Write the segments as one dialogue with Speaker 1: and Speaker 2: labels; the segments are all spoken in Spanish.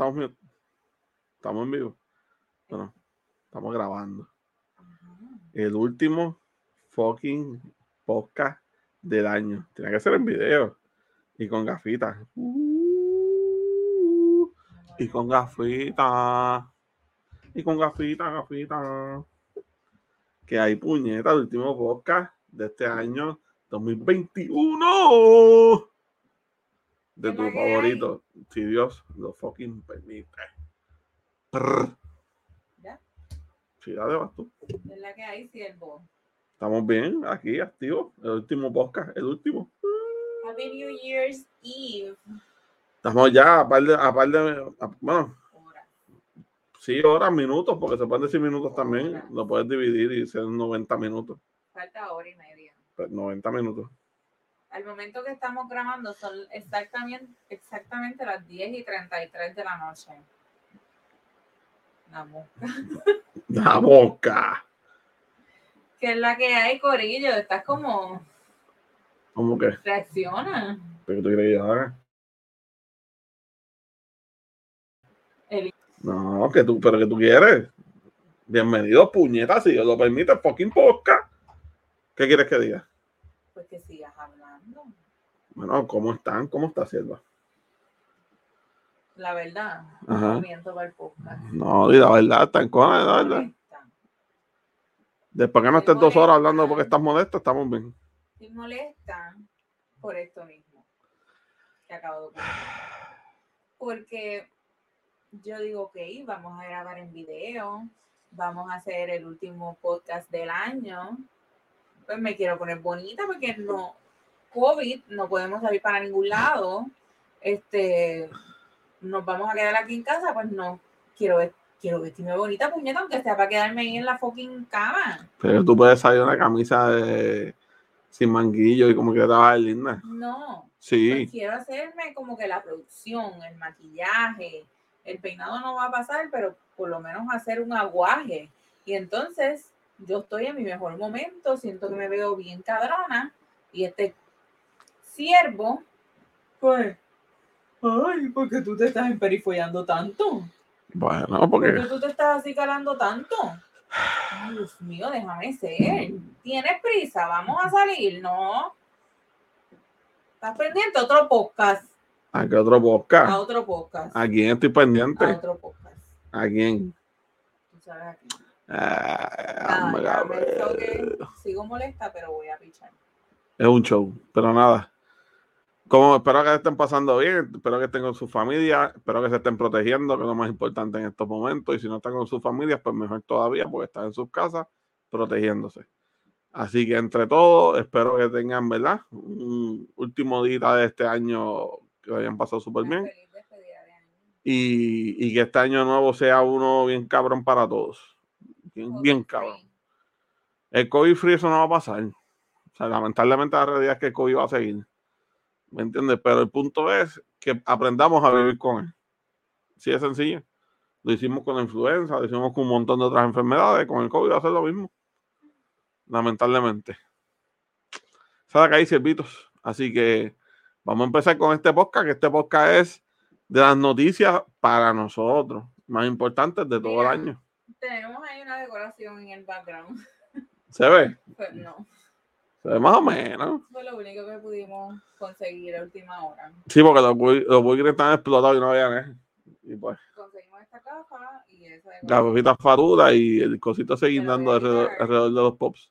Speaker 1: Estamos en vivo. Bueno, estamos grabando. El último fucking podcast del año. Tiene que ser en video. Y con gafitas. Uh, y con gafitas. Y con gafitas, gafitas. Que hay puñeta, el último podcast de este año 2021 de tu favorito, si Dios lo fucking permite. Prr.
Speaker 2: ¿Ya?
Speaker 1: Sí, dale, vas tú.
Speaker 2: Es la que hay, siervo.
Speaker 1: Estamos bien, aquí, activos. El último podcast, el último.
Speaker 2: Happy New Year's Eve.
Speaker 1: Estamos ya a par de, a par de a- bueno,
Speaker 2: Ahora.
Speaker 1: sí, horas, minutos, porque se pueden decir minutos también. Lo puedes dividir y ser 90 minutos.
Speaker 2: Falta hora y media.
Speaker 1: Pues 90 minutos.
Speaker 2: Al momento que estamos grabando son exactamente, exactamente las 10 y 33 de la noche. La mosca.
Speaker 1: La boca.
Speaker 2: ¿Qué es la que hay, Corillo? Estás como.
Speaker 1: ¿Cómo que?
Speaker 2: Reacciona.
Speaker 1: ¿Pero tú quieres que yo haga?
Speaker 2: El-
Speaker 1: No, que tú, pero que tú quieres. Bienvenido, puñeta, si Dios lo permite, fucking podcast. ¿Qué quieres que diga?
Speaker 2: Pues que sigas hablando.
Speaker 1: Bueno, ¿cómo están? ¿Cómo está Sierva?
Speaker 2: La verdad. No miento para el podcast.
Speaker 1: No, y la verdad, está en cona, la verdad.
Speaker 2: Molesta.
Speaker 1: Después que no estés dos horas hablando porque estás molesto, estamos bien.
Speaker 2: Me molesta por esto mismo que acabo de ocurrir. Porque yo digo, ok, vamos a grabar en video, vamos a hacer el último podcast del año. Pues me quiero poner bonita porque no, COVID, no podemos salir para ningún lado. Este, nos vamos a quedar aquí en casa, pues no. Quiero, ver- quiero vestirme bonita, puñeta, aunque sea para quedarme ahí en la fucking cama.
Speaker 1: Pero tú puedes salir una camisa de- sin manguillo y como que te va a ver linda.
Speaker 2: No.
Speaker 1: Sí,
Speaker 2: Pues quiero hacerme como que la producción, el maquillaje, el peinado no va a pasar, pero por lo menos hacer un aguaje. Y entonces yo estoy en mi mejor momento, siento que me veo bien cabrona y este siervo, pues, ay, ¿por qué tú te estás emperifollando tanto?
Speaker 1: bueno,
Speaker 2: ¿Por qué
Speaker 1: porque
Speaker 2: tú te estás así calando tanto? Ay, Dios mío, déjame ser. ¿Tienes prisa? ¿Vamos a salir? No. ¿Estás pendiente? Otro podcast.
Speaker 1: ¿a qué otro
Speaker 2: A
Speaker 1: podcast?
Speaker 2: otro podcast.
Speaker 1: ¿A quién estoy
Speaker 2: A
Speaker 1: pendiente?
Speaker 2: otro podcast.
Speaker 1: ¿A quién?
Speaker 2: Tú sabes a quién.
Speaker 1: Ah,
Speaker 2: ya me. Sigo molesta, pero voy a pichar.
Speaker 1: Es un show, pero nada. Como espero que estén pasando bien, espero que estén con su familia, espero que se estén protegiendo, que es lo más importante en estos momentos. Y si no están con sus familias, pues mejor todavía, porque están en sus casas protegiéndose. Así que entre todos, espero que tengan, ¿verdad? Un último día de este año que hayan pasado súper bien. Y, y que este año nuevo sea uno bien cabrón para todos. Bien, bien cabrón. El COVID free eso no va a pasar. O sea, lamentablemente la realidad es que el COVID va a seguir. ¿Me entiendes? Pero el punto es que aprendamos a vivir con él. Sí, es sencillo. Lo hicimos con la influenza, lo hicimos con un montón de otras enfermedades. Con el COVID va a ser lo mismo. Lamentablemente. La que hay, siervitos. Así que vamos a empezar con este podcast, que este podcast es de las noticias para nosotros, más importantes de todo el año.
Speaker 2: Tenemos ahí una decoración en el background.
Speaker 1: ¿Se ve?
Speaker 2: Pues no.
Speaker 1: Más o menos.
Speaker 2: Fue lo único que pudimos conseguir a última hora.
Speaker 1: Sí, porque los los están explotados y no habían ¿eh? Y pues,
Speaker 2: Conseguimos esta caja y esa
Speaker 1: la
Speaker 2: decoración.
Speaker 1: cosita fatura y el cosito seguir dando alrededor, alrededor de los pops.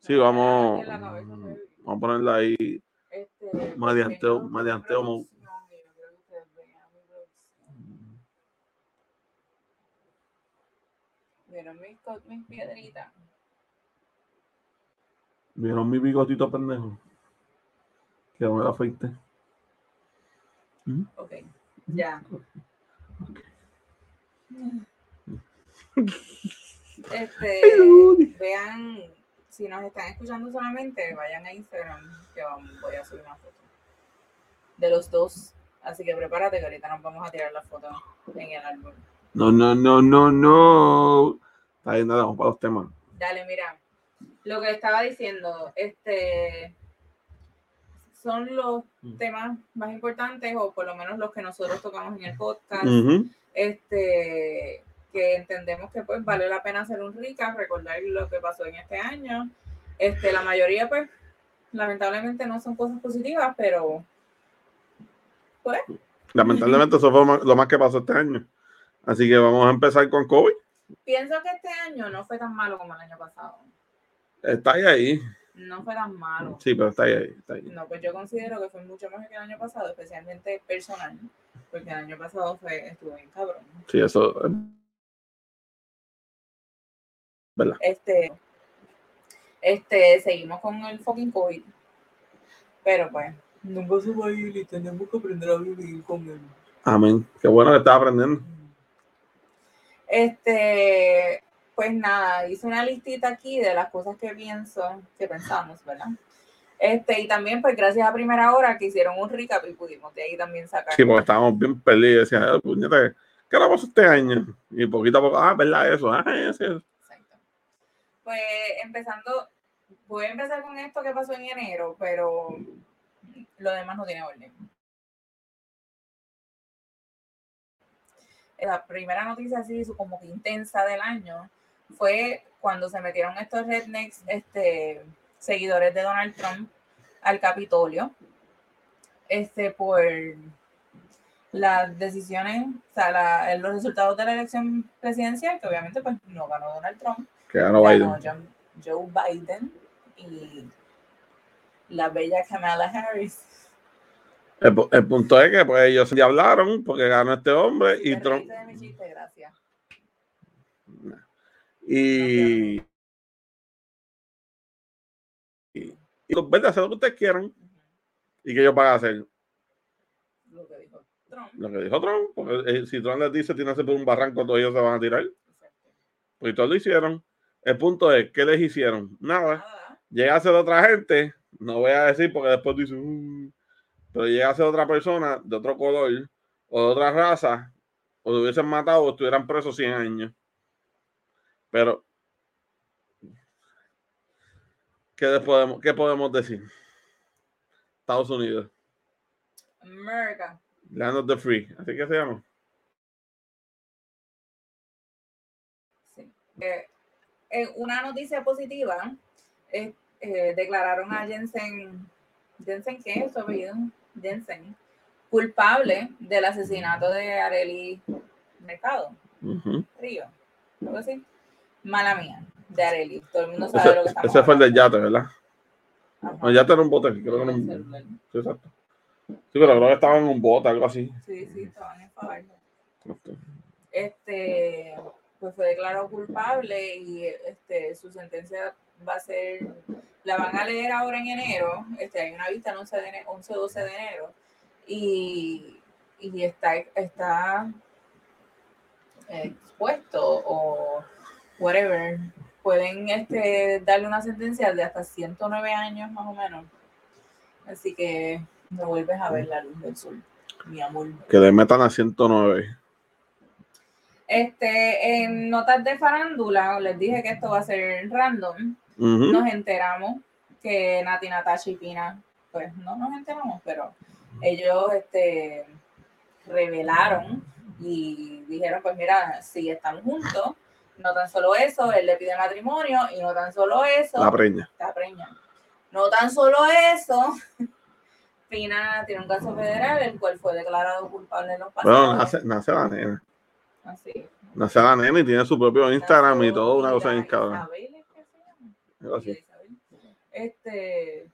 Speaker 1: Sí, vamos,
Speaker 2: en la cabeza,
Speaker 1: vamos a ponerla ahí.
Speaker 2: Este, porque no- producción. ¿Vieron mis, mis piedritas?
Speaker 1: ¿Vieron mi bigotito pendejo? Que no me la afeité.
Speaker 2: Ok, ya. Este, vean, si nos están escuchando solamente, vayan a Instagram, que voy a subir una foto de los dos. Así que prepárate que ahorita nos vamos a tirar la foto en el árbol.
Speaker 1: No, no, no, no, no. Está bien, nada, vamos para los temas.
Speaker 2: Dale, mira. Lo que estaba diciendo, este son los mm. temas más importantes, o por lo menos los que nosotros tocamos en el podcast. Este que entendemos que pues vale la pena hacer un recap, recordar lo que pasó en este año. Este, la mayoría, pues, lamentablemente no son cosas positivas, pero pues.
Speaker 1: Lamentablemente eso fue lo más que pasó este año. Así que vamos a empezar con COVID.
Speaker 2: Pienso que este año no fue tan malo como el año pasado.
Speaker 1: Está ahí. ahí.
Speaker 2: No fue tan malo.
Speaker 1: Sí, pero está ahí, está ahí.
Speaker 2: No, pues yo considero que fue mucho mejor que el año pasado, especialmente personal, porque el año pasado fue, estuvo bien cabrón.
Speaker 1: Sí, eso.
Speaker 2: ¿Verdad? Este, este, seguimos con el fucking COVID. Pero pues, nunca se va a ir y tenemos que aprender a vivir con él.
Speaker 1: Amén. Qué bueno que estás aprendiendo.
Speaker 2: Este, pues nada, hice una listita aquí de las cosas que pienso, que pensamos, ¿verdad? Este, y también, pues gracias a Primera Hora que hicieron un recap y pudimos de ahí también sacar.
Speaker 1: Sí, porque estábamos bien perdidos. Decían, ¿qué le pasó este año? Y poquito a poco, ah, ¿verdad? Eso, ah, eso. Exacto.
Speaker 2: Pues empezando, voy a empezar con esto que pasó en enero, pero lo demás no tiene orden. La primera noticia así como que intensa del año fue cuando se metieron estos rednecks, este, seguidores de Donald Trump al Capitolio, este, por las decisiones, o sea, los resultados de la elección presidencial, que obviamente pues no ganó Donald Trump,
Speaker 1: que ganó, Biden.
Speaker 2: Joe Biden y la bella Kamala Harris.
Speaker 1: El, punto es que pues ellos ya hablaron porque ganó este hombre y Trump. Y, y, los verdes hacen lo que ustedes quieran y que ellos van a hacer.
Speaker 2: Lo que dijo Trump.
Speaker 1: Lo que dijo Trump, porque eh, si Trump les dice tirarse por un barranco, todos ellos se van a tirar. Pues todos lo hicieron. El punto es, ¿qué les hicieron? Nada. Llega a ser otra gente, no voy a decir porque después dicen, mm", pero llega a ser otra persona de otro color o de otra raza, o lo hubiesen matado o estuvieran presos 100 años. Pero, ¿qué podemos, qué podemos decir? Estados Unidos.
Speaker 2: America.
Speaker 1: Land of the Free. Así que se llama.
Speaker 2: Sí. Eh, eh, una noticia positiva, eh, declararon a Jensen, Jensen, ¿qué es su apellido? Jensen, culpable del asesinato de Areli Mercado, Río, algo así. Mala mía, de Areli. Todo el mundo sabe lo que está
Speaker 1: Ese fue el del yate, ¿verdad? El yate era un bote, creo que era un... Sí, exacto. Sí, pero creo que estaba en un bote, algo así.
Speaker 2: Sí, sí, estaban en Fajardo. Este, pues fue declarado culpable y este, su sentencia va a ser, la van a leer ahora en enero, este, hay una vista el 11, de 11 12 de enero y, y está, está expuesto o whatever, pueden este, darle una sentencia de hasta 109 años más o menos. Así que no vuelves a ver la luz del sol, mi amor.
Speaker 1: Que le metan a 109.
Speaker 2: Este, en notas de farándula, les dije que esto va a ser random. Nos enteramos que Nati, Natasha y Pina, pues no nos enteramos, pero ellos este, revelaron y dijeron, pues mira, si están juntos, no tan solo eso, él le pide matrimonio y no tan solo eso.
Speaker 1: La preña.
Speaker 2: La preña. No tan solo eso, Pina tiene un caso federal, el cual fue declarado culpable en los pasados.
Speaker 1: Bueno, nace, nace la nena. Así. Nace la nena y tiene su propio Instagram y todo, una cosa bien cabrón.
Speaker 2: Este.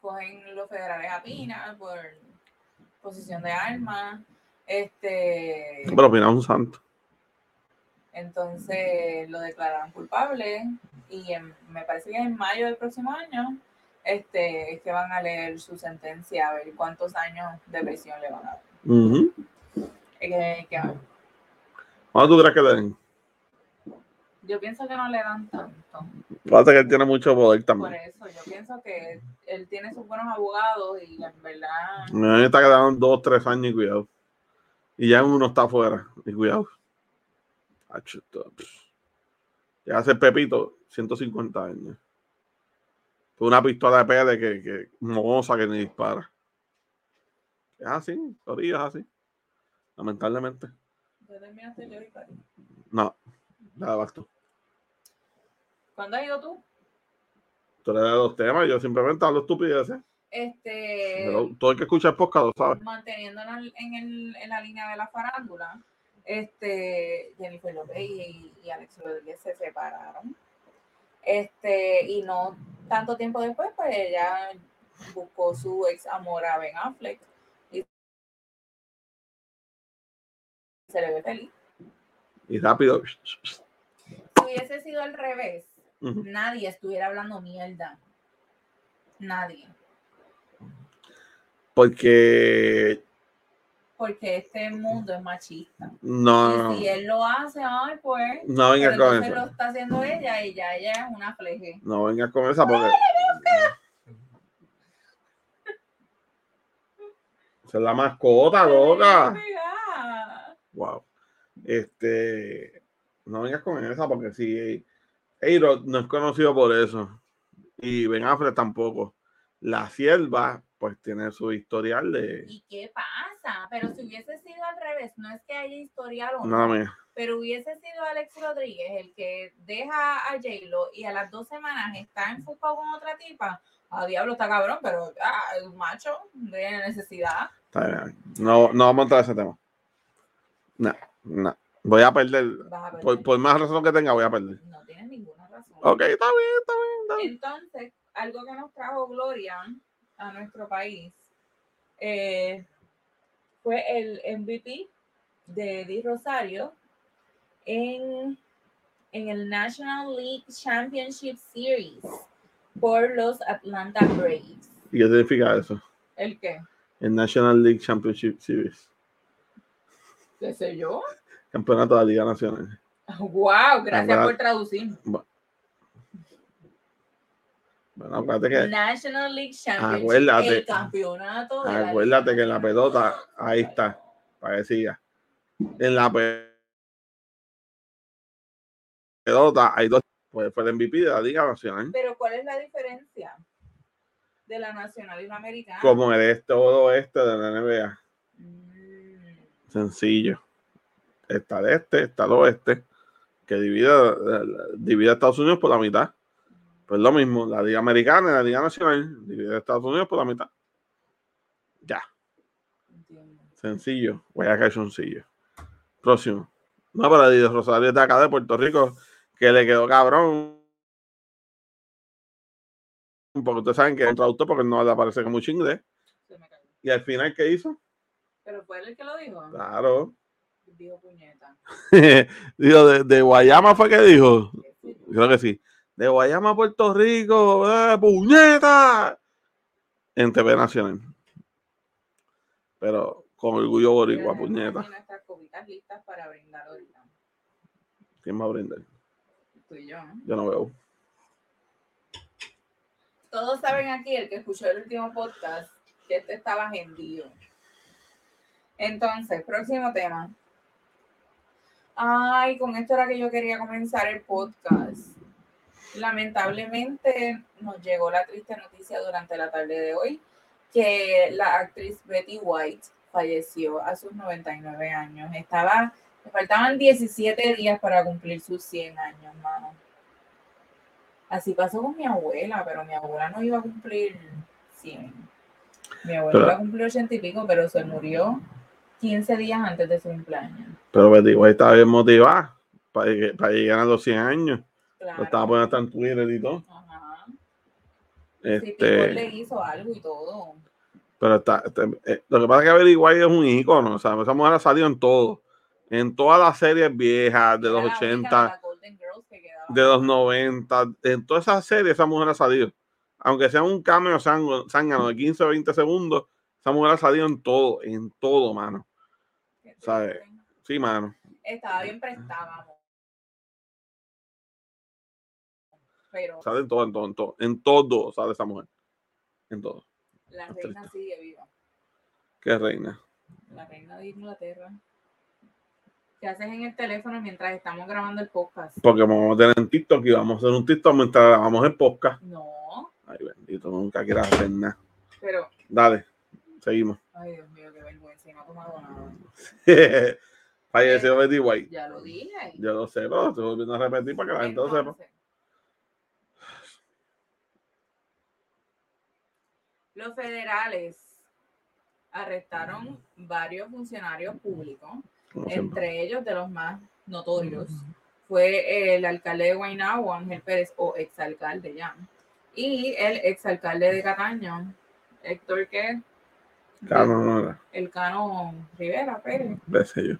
Speaker 2: Cogen los federales a Pina por posición de armas. Este.
Speaker 1: Pero Pina es un santo.
Speaker 2: Entonces lo declararon culpable y me parece que en mayo del próximo año este, es que van a leer su sentencia a ver cuántos años de prisión le van a dar. Uh
Speaker 1: ¿Cuánto tú crees que le den?
Speaker 2: Yo pienso que no le dan tanto.
Speaker 1: Pasa que él tiene mucho poder también.
Speaker 2: Por eso, yo pienso que él tiene sus buenos abogados y en verdad.
Speaker 1: Me está quedando dos, tres años y cuidado. Y ya uno está afuera. Y cuidado. Ya hace Pepito 150 años. Fue una pistola de PD que, que moza que ni dispara. Es así, Corillo, es así. Lamentablemente.
Speaker 2: ¿Ya terminaste yo y Cari?
Speaker 1: No, nada vas tú.
Speaker 2: ¿Cuándo has ido tú?
Speaker 1: Tú eres de los temas, yo simplemente hablo estupideces.
Speaker 2: Este,
Speaker 1: Pero todo el que escucha el podcast lo sabe.
Speaker 2: manteniéndonos en, el, en la línea de la farándula, este, Jennifer López y, y Alex Rodríguez se separaron. Este, y no tanto tiempo después, pues ella buscó su ex amor a Ben Affleck y se le ve feliz.
Speaker 1: Y rápido.
Speaker 2: Si hubiese sido al revés, nadie estuviera hablando mierda. Nadie.
Speaker 1: Porque
Speaker 2: Porque este mundo es machista.
Speaker 1: no,
Speaker 2: Y si él lo hace, ay, pues.
Speaker 1: no vengas
Speaker 2: Pero
Speaker 1: con
Speaker 2: entonces lo
Speaker 1: eso.
Speaker 2: está haciendo ella y ya ella es una fleje.
Speaker 1: No vengas con esa porque. Esa es la mascota, loca. Wow. Este. No vengas con esa porque si. Eiro no es conocido por eso. Y Ben Affleck tampoco. La sierva, pues tiene su historial de.
Speaker 2: ¿Y qué pasa? Pero si hubiese sido al revés, no es que haya historial o
Speaker 1: No,
Speaker 2: pero hubiese sido Alex Rodríguez el que deja a J-Lo y a las dos semanas está enfocado con otra tipa. A diablo está cabrón, pero ah, el macho de necesidad.
Speaker 1: Está bien. No, no vamos a entrar a ese tema. No, no. Voy a perder.
Speaker 2: Vas a perder.
Speaker 1: Por, por más razón que tenga, voy a perder.
Speaker 2: No tienes ninguna razón.
Speaker 1: Ok, está bien, está bien, está bien.
Speaker 2: Entonces, algo que nos trajo Gloria a nuestro país eh, fue el MVP de Eddie Rosario en, en el National League Championship Series por los Atlanta Braves.
Speaker 1: ¿Y qué significa eso?
Speaker 2: ¿El qué?
Speaker 1: El National League Championship Series.
Speaker 2: ¿Qué sé yo?
Speaker 1: Campeonato de la Liga Nacional.
Speaker 2: ¡Wow! Gracias por traducir.
Speaker 1: Bueno, acuérdate que,
Speaker 2: National League Championship.
Speaker 1: Acuérdate.
Speaker 2: El campeonato de la
Speaker 1: acuérdate que en la pelota, ahí está, siga. En la pe- pelota hay dos, pues fue el MVP de la Liga Nacional.
Speaker 2: Pero ¿cuál es la diferencia de la nacional y la americana?
Speaker 1: Como el este o oeste de la NBA.
Speaker 2: Mm,
Speaker 1: Sencillo. Está el este, está el oeste, que divide, divide a Estados Unidos por la mitad. Pues lo mismo, la Liga Americana y la Liga Nacional divide a Estados Unidos por la mitad. Ya,
Speaker 2: entiendo.
Speaker 1: sencillo. Voy a caer sencillo. Próximo. No, pero el Rosario es de acá de Puerto Rico, que le quedó cabrón. Porque ustedes saben que es un traductor porque no le aparece como mucho inglés. Y al final, ¿qué hizo?
Speaker 2: Pero fue él el que lo dijo.
Speaker 1: Claro.
Speaker 2: Dijo puñeta.
Speaker 1: dijo, de, de Guayama fue que dijo. Creo que sí. De Guayama a Puerto Rico, ¡eh, puñeta. En TV Nacional. Pero con orgullo boricua, puñeta.
Speaker 2: listas para brindar ahorita.
Speaker 1: ¿Quién va a brindar?
Speaker 2: Tú y yo. ¿no?
Speaker 1: Yo no veo.
Speaker 2: Todos saben aquí, el que escuchó el último podcast, que este estaba gendido. Entonces, próximo tema. Ay, con esto era que yo quería comenzar el podcast. Lamentablemente nos llegó la triste noticia durante la tarde de hoy que la actriz Betty White falleció a sus 99 años. Estaba, le faltaban 17 días para cumplir sus 100 años, mano. Así pasó con mi abuela, pero mi abuela no iba a cumplir 100. Mi abuela
Speaker 1: Pero-
Speaker 2: iba a cumplir 80 y pico, pero se murió 15 días antes de su cumpleaños.
Speaker 1: Pero Betty White estaba bien motivada para, para llegar a los 100 años.
Speaker 2: Claro.
Speaker 1: Lo estaba poniendo hasta en Twitter y todo.
Speaker 2: Ajá. Sí, Pitbull le
Speaker 1: Este,
Speaker 2: hizo algo y todo.
Speaker 1: pero está, este, eh, lo que pasa es que White es un ícono. O sea, esa mujer ha salido en todo. En todas las series viejas de
Speaker 2: Era
Speaker 1: los
Speaker 2: la única
Speaker 1: 80.
Speaker 2: de
Speaker 1: los 90, en todas esas series esa mujer ha salido. Aunque sea un cameo zángano de 15 o 20 segundos, esa mujer ha salido en todo, en todo, mano.
Speaker 2: Que
Speaker 1: ¿sabe?
Speaker 2: triste.
Speaker 1: Sí, mano.
Speaker 2: Estaba bien prestada, Pero
Speaker 1: Sale en todo, en todo, en todo. En todo sale esa mujer. En todo.
Speaker 2: la reina
Speaker 1: triste.
Speaker 2: sigue viva.
Speaker 1: Qué reina.
Speaker 2: La reina de Inglaterra. ¿Qué haces en el teléfono mientras estamos grabando el podcast?
Speaker 1: Porque vamos a tener en TikTok y vamos a hacer un TikTok mientras grabamos el podcast.
Speaker 2: No,
Speaker 1: Ay, bendito, nunca quieras hacer nada.
Speaker 2: Pero.
Speaker 1: Dale, seguimos.
Speaker 2: Ay, Dios mío, qué vergüenza. No ha tomado nada.
Speaker 1: Falleció Betty White.
Speaker 2: Ya lo dije.
Speaker 1: Yo lo sé, pero estoy volviendo a repetir para que la gente lo sepa.
Speaker 2: Los federales arrestaron varios funcionarios públicos, entre ellos de los más notorios fue el alcalde de Guaynabo, Ángel Pérez, o exalcalde ya, y el exalcalde de Cataño, Héctor que
Speaker 1: Cano no era,
Speaker 2: el Cano Rivera Pérez,
Speaker 1: yo.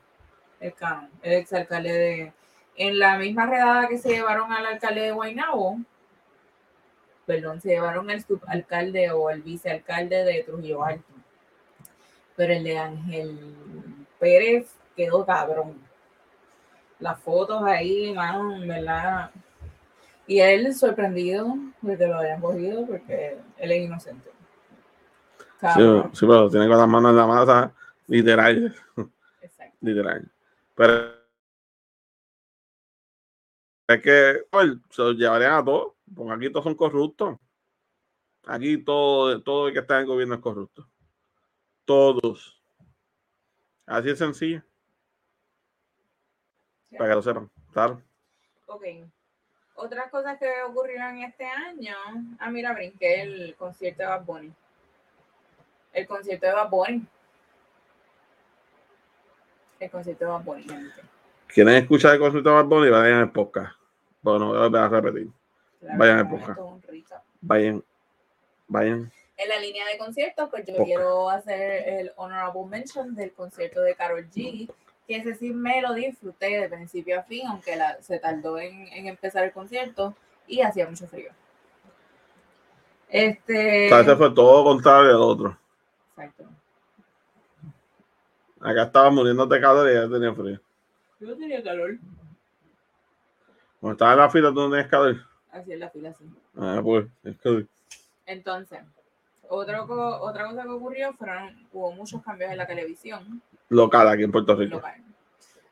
Speaker 2: el Cano, el exalcalde de... En la misma redada que se llevaron al alcalde de Guaynabo, perdón, se llevaron al subalcalde o el vicealcalde de Trujillo Alto. Pero el de Ángel Pérez quedó cabrón. Las fotos ahí, mano, verdad. Y él sorprendido de que lo hayan cogido porque él es inocente.
Speaker 1: Sí, sí, pero tiene con las manos en la masa, literal,
Speaker 2: Exacto.
Speaker 1: literal. Pero es que pues, se los llevarían a todos, porque aquí todos son corruptos. Aquí todo, todo el que está en el gobierno es corrupto. Todos. Así es sencillo, para que lo sepan. Claro.
Speaker 2: Ok. Otras cosas que ocurrieron este año. Ah, mira, brinqué el concierto de Bad Bunny. El concierto de Bad Bunny. El concierto de Bad Bunny, gente.
Speaker 1: Quieren escuchar el consulta de Bad Bunny, vayan al podcast. Bueno, voy a repetir.
Speaker 2: Claro,
Speaker 1: Vayan
Speaker 2: un recap.
Speaker 1: Vayan, vayan.
Speaker 2: En la línea de conciertos, pues yo
Speaker 1: Poca.
Speaker 2: quiero hacer el honorable mention del concierto de Carol G, que ese sí me lo disfruté de principio a fin, aunque la- se tardó en, en empezar el concierto y hacía mucho frío. Este.
Speaker 1: O sea, ese fue todo contrario al otro.
Speaker 2: Exacto.
Speaker 1: Acá estaba muriendo de calor y ya tenía frío.
Speaker 2: Yo tenía calor.
Speaker 1: Cuando estaba en la fila, tú no tenías calor.
Speaker 2: Así en la fila, sí.
Speaker 1: Ah, pues, es que
Speaker 2: Entonces, otro, co- otra cosa que ocurrió fueron, hubo muchos cambios en la televisión
Speaker 1: local aquí en Puerto Rico.
Speaker 2: local.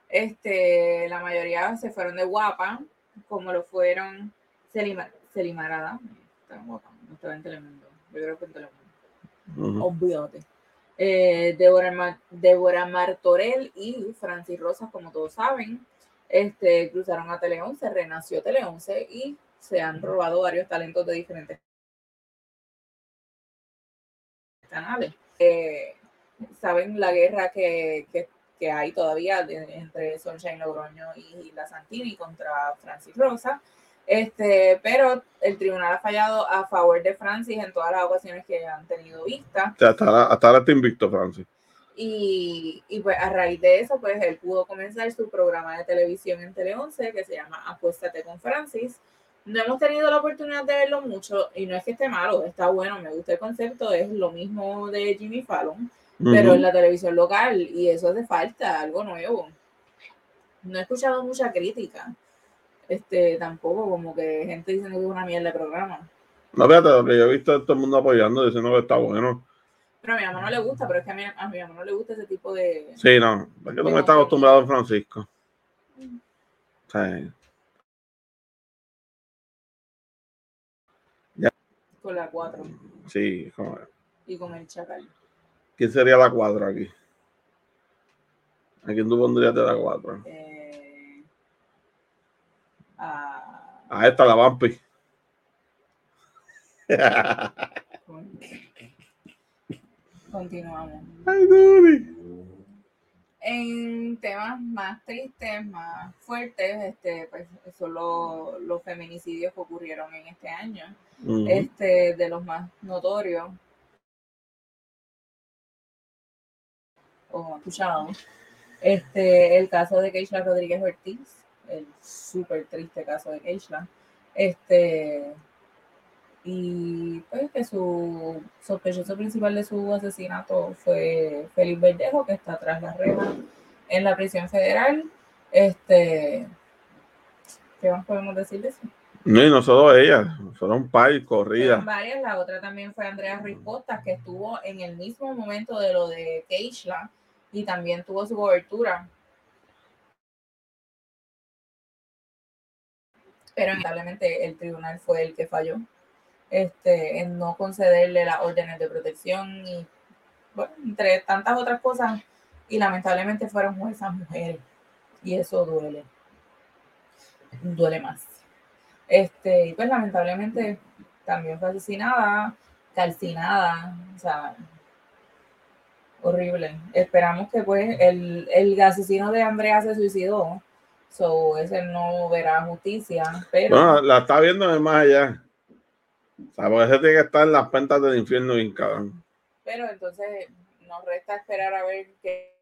Speaker 2: Este, la mayoría se fueron de guapa, como lo fueron Selima, Selimarada. Estaba en guapa, no estaba en Telemundo. Yo creo que en Telemundo. Eh, Débora, Débora Martorell y Francis Rosas, como todos saben, este, cruzaron a Tele 11, renació Tele 11 y se han robado varios talentos de diferentes canales. Eh, saben la guerra que, que- que hay todavía de- entre Sunshine Logroño y la Santini contra Francis Rosa. Este, pero el tribunal ha fallado a favor de Francis en todas las ocasiones que han tenido vista.
Speaker 1: O sea, hasta ahora, hasta ahora está invicto, Francis.
Speaker 2: Y, y pues a raíz de eso, pues él pudo comenzar su programa de televisión en Tele 11 que se llama Apuéstate con Francis. No hemos tenido la oportunidad de verlo mucho y no es que esté malo, está bueno, me gusta el concepto, es lo mismo de Jimmy Fallon, pero en la televisión local y eso hace falta, algo nuevo. No he escuchado mucha crítica, este tampoco como que gente diciendo que es una mierda de programa.
Speaker 1: No, fíjate, lo que yo he visto es todo el mundo apoyando, diciendo que está bueno.
Speaker 2: Pero a mi mamá no le gusta, pero es que a mi, a mi mamá no le gusta ese tipo de...
Speaker 1: Sí, no, es que tú no estás acostumbrado a Francisco. O
Speaker 2: con la 4
Speaker 1: sí, como-
Speaker 2: y con el chacal.
Speaker 1: ¿quién sería la cuadra aquí? ¿A quién tú pondrías de la cuadra?
Speaker 2: Eh, a-
Speaker 1: A esta, la Vampi.
Speaker 2: con- continuamos.
Speaker 1: Ay, Duri.
Speaker 2: En temas más tristes, más fuertes, este, pues, son los, los feminicidios que ocurrieron en este año. Este, de los más notorios o escuchados. Este, el caso de Keishla Rodríguez Ortiz, el súper triste caso de Keishla. Este, y pues que su sospechoso principal de su asesinato fue Félix Verdejo, que está tras las rejas en la prisión federal. Este, ¿qué más podemos decir de eso?
Speaker 1: No, y no solo ella, fueron par
Speaker 2: Fueron
Speaker 1: corridas.
Speaker 2: varias, la otra también fue Andrea Ruiz que estuvo en el mismo momento de lo de Keishla y también tuvo su cobertura. Pero lamentablemente el tribunal fue el que falló. Este, en no concederle las órdenes de protección y, bueno, entre tantas otras cosas. Y lamentablemente fueron esas mujeres. Y eso duele. Duele más. Este, y pues lamentablemente también fue asesinada, calcinada, o sea, horrible. Esperamos que pues el, el asesino de Andrea se suicidó, so ese no verá justicia, pero...
Speaker 1: No, la está viendo más allá. O sea, porque ese tiene que estar en las pentas del infierno bien cabrón.
Speaker 2: Pero entonces nos resta esperar a ver qué,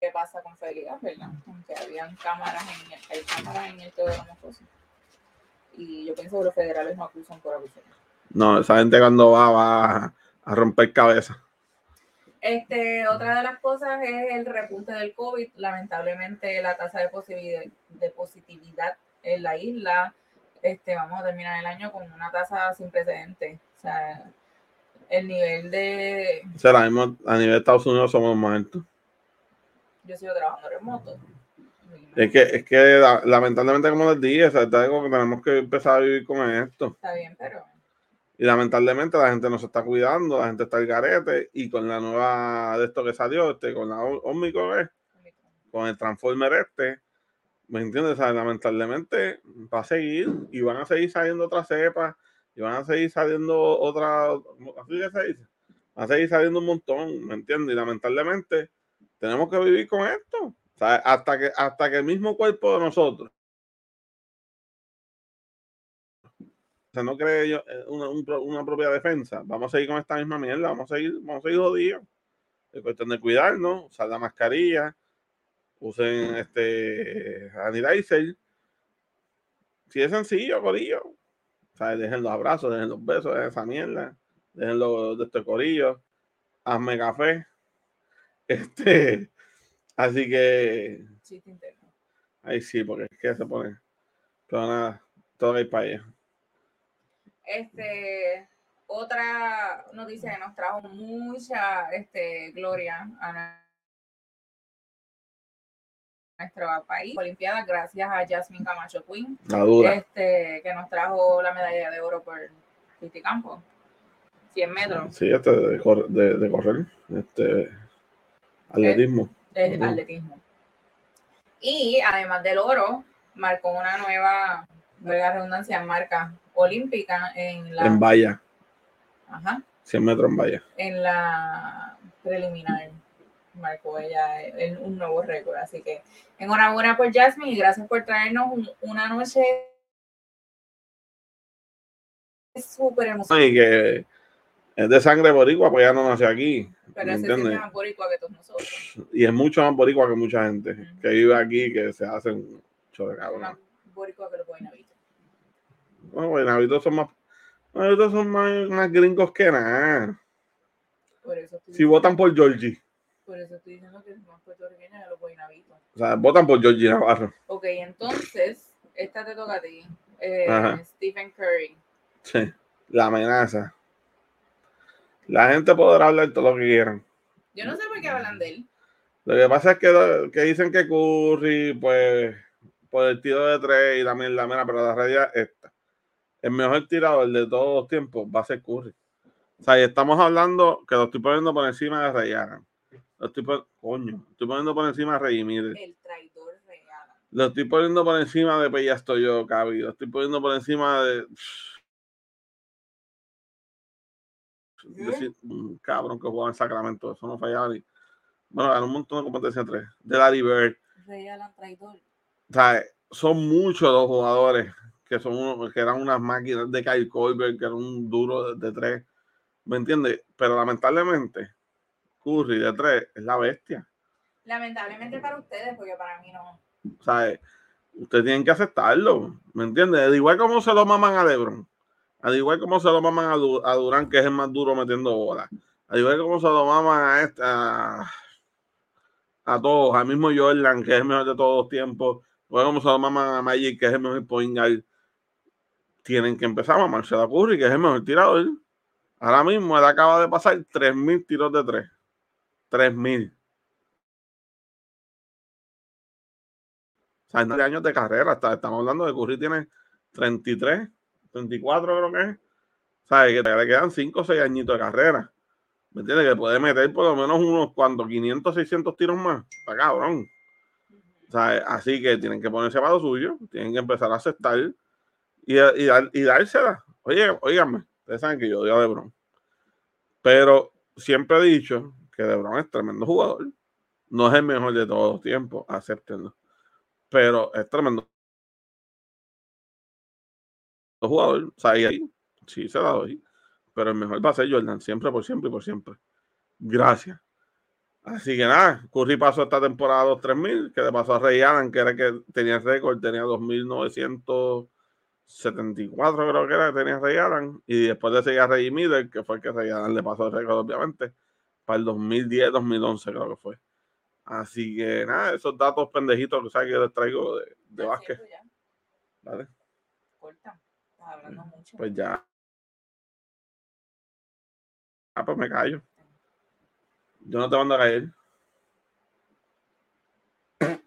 Speaker 2: qué pasa con Félix, ¿verdad? Aunque habían cámaras en el, hay cámaras en el todo cosas. Y yo pienso que los federales no acusan por abusar.
Speaker 1: No, esa gente cuando va, va a romper cabeza.
Speaker 2: Este, otra de las cosas es el repunte del COVID. Lamentablemente la tasa de positividad, de positividad en la isla, este, vamos a terminar el año con una tasa sin precedentes. O sea, el nivel de...
Speaker 1: O sea, a nivel de Estados Unidos somos más altos.
Speaker 2: Yo sigo trabajando remoto.
Speaker 1: Es que, es que lamentablemente como les dije, o sea, tenemos que empezar a vivir con esto.
Speaker 2: Está bien, pero
Speaker 1: y lamentablemente la gente no se está cuidando, la gente está al garete y con la nueva de esto que salió, este, con la Omicron, con el Transformer este, ¿me entiendes? lamentablemente va a seguir y van a seguir saliendo otras cepas y van a seguir saliendo otras, así que se dice, van a seguir saliendo un montón, ¿me entiendes? Y lamentablemente tenemos que vivir con esto, hasta que, hasta que el mismo cuerpo de nosotros o sea, no cree eh, una, una, propia defensa. Vamos a seguir con esta misma mierda, vamos a seguir, vamos a seguir jodidos. Es cuestión de cuidarnos, usar la mascarilla, usen este sanitizer. Si es sencillo, corillo. O sea, dejen los abrazos, dejen los besos, dejen esa mierda, dejen los de este corillo, hazme café. Este, así que.
Speaker 2: Sí,
Speaker 1: Ahí sí, porque es que se pone. Pero nada, todo hay para allá.
Speaker 2: Este, otra noticia que nos trajo mucha este, gloria a nuestro país, Olimpiada, gracias a Jasmine Camacho Quinn, Este, que nos trajo la medalla de oro por Campo 100 metros.
Speaker 1: Sí, este de, de, correr, este atletismo.
Speaker 2: atletismo. Y además del oro, marcó una nueva, nueva redundancia, marca olímpica en la...
Speaker 1: En valla.
Speaker 2: Ajá.
Speaker 1: 100 metros en valla.
Speaker 2: En la preliminar marcó ella un nuevo récord. Así que enhorabuena por Jasmine y gracias por traernos una noche súper emocionante.
Speaker 1: Y que es de sangre boricua, pues ya no nace aquí.
Speaker 2: Pero ese es más boricua que todos nosotros.
Speaker 1: Y es mucho más boricua que mucha gente que vive aquí, que se hacen mucho de cabrón. Más
Speaker 2: boricua que los
Speaker 1: no, bueno, son más. son más, gringos que nada. si votan por Georgie.
Speaker 2: Por eso estoy diciendo que son puertorriqueños de los buenavitos.
Speaker 1: O sea, votan por Georgie Navarro.
Speaker 2: Ok, entonces, esta te toca a ti. Eh, Stephen Curry.
Speaker 1: Sí, la amenaza. La gente podrá hablar todo lo que quieran.
Speaker 2: Yo no sé por qué hablan de él.
Speaker 1: Lo que pasa es que, que dicen que Curry, pues, por el tiro de tres y también la mera, pero la realidad es esta el mejor tirador de todos los tiempos va a ser Curry. O sea, y estamos hablando que lo estoy poniendo por encima de Ray Lo estoy coño, estoy poniendo por encima de Rey
Speaker 2: El traidor Ray
Speaker 1: Lo estoy poniendo por encima de Pellasto yo, Cabi. Lo estoy poniendo por encima de. un cabrón que juega en Sacramento, eso no fallaba ni. Bueno, ganó un montón de competencia tres. De Larry Bird.
Speaker 2: Ray traidor.
Speaker 1: O sea, son muchos los jugadores que son que eran unas máquinas de Kyle Colbert, que era un duro de, tres, ¿me entiendes? Pero lamentablemente, Curry de tres es la bestia.
Speaker 2: Lamentablemente para ustedes, porque para mí no.
Speaker 1: O sea, ustedes tienen que aceptarlo, ¿me entiendes? Al igual como se lo maman a LeBron, al igual como se lo maman a, Durán, que es el más duro metiendo bolas, al igual como se lo maman a, esta, a, todos, al mismo Jordan, que es el mejor de todos los tiempos, igual como se lo maman a Magic, que es el mejor point guard tienen que empezar a Marcelo Curry, que es el mejor tirador. Ahora mismo él acaba de pasar 3.000 tiros de 3. 3.000. O sea, de años de carrera. estamos hablando de Curry tiene 33, 34 creo que es. ¿Sabes? Que le quedan 5 o 6 añitos de carrera. ¿Me entiendes? Que puede meter por lo menos unos cuantos 500, 600 tiros más. Está cabrón. ¿Sabes? Así que tienen que ponerse para lo suyo, tienen que empezar a aceptar y, y, y dársela. Oye, oíganme, ustedes saben que yo odio a LeBron. Pero siempre he dicho que LeBron es tremendo jugador. No es el mejor de todos los tiempos, acéptenlo. Pero es tremendo jugador. O sea, ahí, sí se la doy. Pero el mejor va a ser Jordan, siempre, por siempre y por siempre. Gracias. Así que nada, Curry pasó esta temporada 2-3000, que le pasó a Ray Allen, que era que tenía récord, tenía 2974, creo que era que tenía Ray Allen, y después de seguir a Ray Miller, que fue el que Ray Allen le pasó el récord, obviamente, para el 2010-2011, creo que fue. Así que nada, esos datos pendejitos que, que les traigo de, de básquet. ¿Vale? Corta, estás hablando mucho. Pues ya. Ah, pues me callo. Yo no te mando a caer.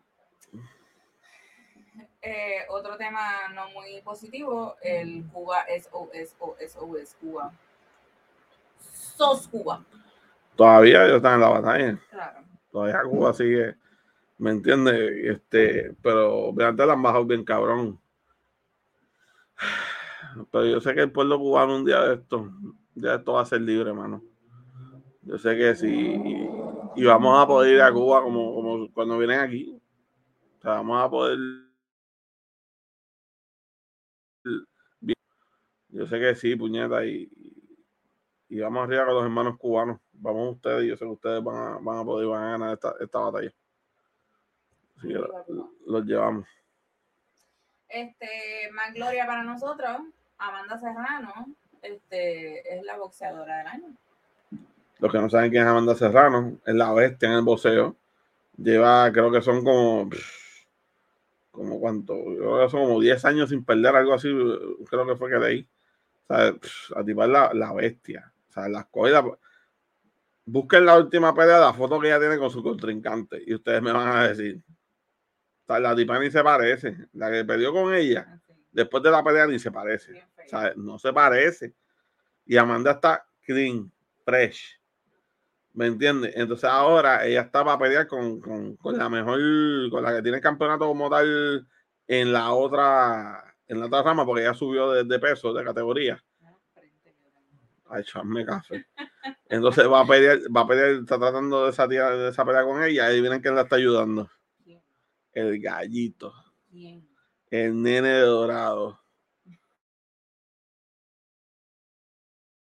Speaker 2: Eh, otro tema no muy positivo, el Cuba SOS, SOS, Cuba. SOS Cuba.
Speaker 1: Todavía ellos están en la batalla. Claro. Todavía Cuba sigue, ¿me entiendes? Este, pero obviamente la han bajado bien cabrón. Pero yo sé que el pueblo cubano un día de esto, un día de esto va a ser libre, hermano. Yo sé que sí. Y vamos a poder ir a Cuba como, como cuando vienen aquí. O sea, vamos a poder. Yo sé que sí, puñeta. Y, y vamos arriba con los hermanos cubanos. Vamos ustedes. Yo sé que ustedes van a, van a poder van a ganar esta, esta batalla. Así que los llevamos.
Speaker 2: Este, más gloria para nosotros. Amanda Serrano este, es la boxeadora del año.
Speaker 1: Los que no saben quién es Amanda Serrano, es la bestia en el boxeo. Lleva, creo que son como, como cuánto, creo que son como 10 años sin perder, algo así, creo que fue que leí. O sea, a tipar la, la bestia. O sea, las cosas. Busquen la última pelea, la foto que ella tiene con su contrincante, y ustedes me van a decir. O sea, la tipa ni se parece. La que perdió con ella, ah, después de la pelea ni se parece. O sea, no se parece. Y Amanda está clean, fresh. ¿Me entiendes? Entonces ahora ella está para pelear con, la mejor, con la que tiene el campeonato como tal en la otra, en la otra rama, porque ella subió de, peso, de categoría. Ay, echarme café. Entonces va a pelear, va a pelear, está tratando de esa, de esa pelea con ella y vienen quién la está ayudando. El gallito. El nene dorado.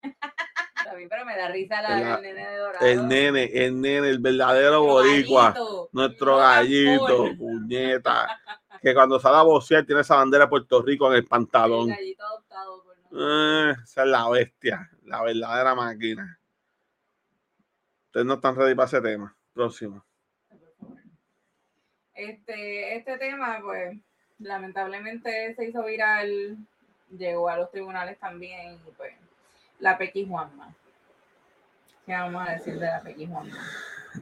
Speaker 2: pero me da risa la, el nene de dorado. El
Speaker 1: nene, el nene, el verdadero boricua. nuestro gallito, puñeta. que cuando sale a boxear tiene esa bandera de Puerto Rico en el pantalón. El gallito adoptado. Eh, esa es la bestia, la verdadera máquina. Ustedes no están ready para ese tema. Próximo.
Speaker 2: Este, este tema, pues, lamentablemente se hizo viral, llegó a los tribunales también, pues, la Pequi Juanma. ¿Qué vamos a decir de la Pequi Juanma?